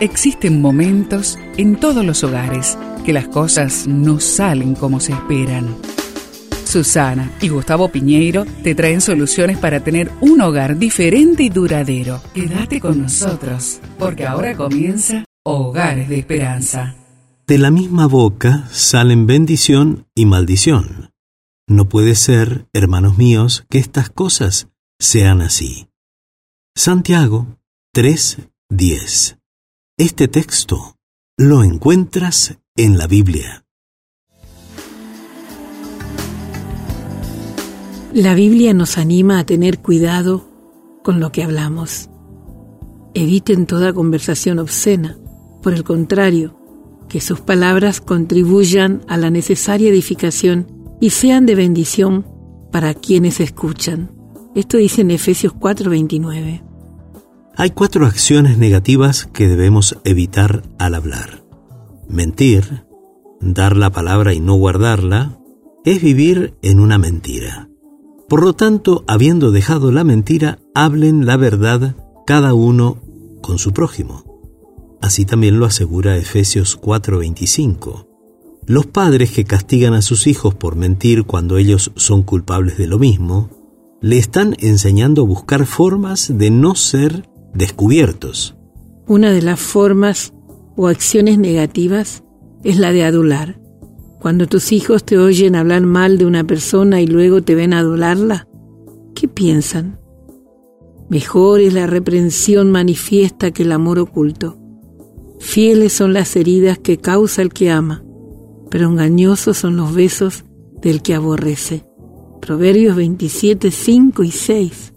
Existen momentos en todos los hogares que las cosas no salen como se esperan. Susana y Gustavo Piñeiro te traen soluciones para tener un hogar diferente y duradero. Quédate con nosotros, porque ahora comienza Hogares de Esperanza. De la misma boca salen bendición y maldición. No puede ser, hermanos míos, que estas cosas sean así. Santiago 3:10 este texto lo encuentras en la Biblia. La Biblia nos anima a tener cuidado con lo que hablamos. Eviten toda conversación obscena. Por el contrario, que sus palabras contribuyan a la necesaria edificación y sean de bendición para quienes escuchan. Esto dice en Efesios 4:29. Hay cuatro acciones negativas que debemos evitar al hablar. Mentir, dar la palabra y no guardarla, es vivir en una mentira. Por lo tanto, habiendo dejado la mentira, hablen la verdad cada uno con su prójimo. Así también lo asegura Efesios 4:25. Los padres que castigan a sus hijos por mentir cuando ellos son culpables de lo mismo, le están enseñando a buscar formas de no ser descubiertos. Una de las formas o acciones negativas es la de adular. Cuando tus hijos te oyen hablar mal de una persona y luego te ven adularla, ¿qué piensan? Mejor es la reprensión manifiesta que el amor oculto. Fieles son las heridas que causa el que ama, pero engañosos son los besos del que aborrece. Proverbios 27, 5 y 6.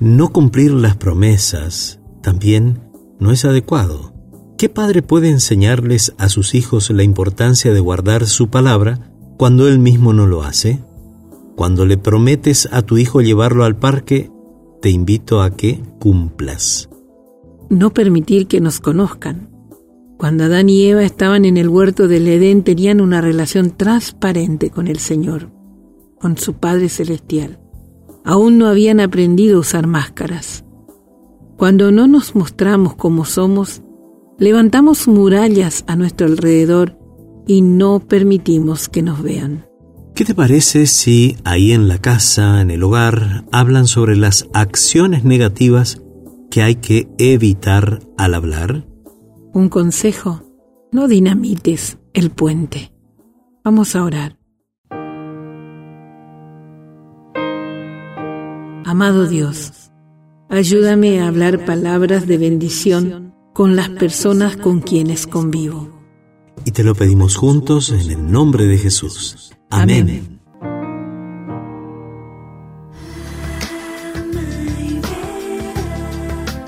No cumplir las promesas también no es adecuado. ¿Qué padre puede enseñarles a sus hijos la importancia de guardar su palabra cuando él mismo no lo hace? Cuando le prometes a tu hijo llevarlo al parque, te invito a que cumplas. No permitir que nos conozcan. Cuando Adán y Eva estaban en el huerto del Edén tenían una relación transparente con el Señor, con su Padre Celestial. Aún no habían aprendido a usar máscaras. Cuando no nos mostramos como somos, levantamos murallas a nuestro alrededor y no permitimos que nos vean. ¿Qué te parece si ahí en la casa, en el hogar, hablan sobre las acciones negativas que hay que evitar al hablar? Un consejo, no dinamites el puente. Vamos a orar. Amado Dios, Ayúdame a hablar palabras de bendición con las personas con quienes convivo. Y te lo pedimos juntos en el nombre de Jesús. Amén.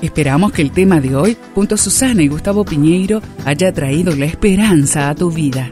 Esperamos que el tema de hoy, junto a Susana y Gustavo Piñeiro, haya traído la esperanza a tu vida.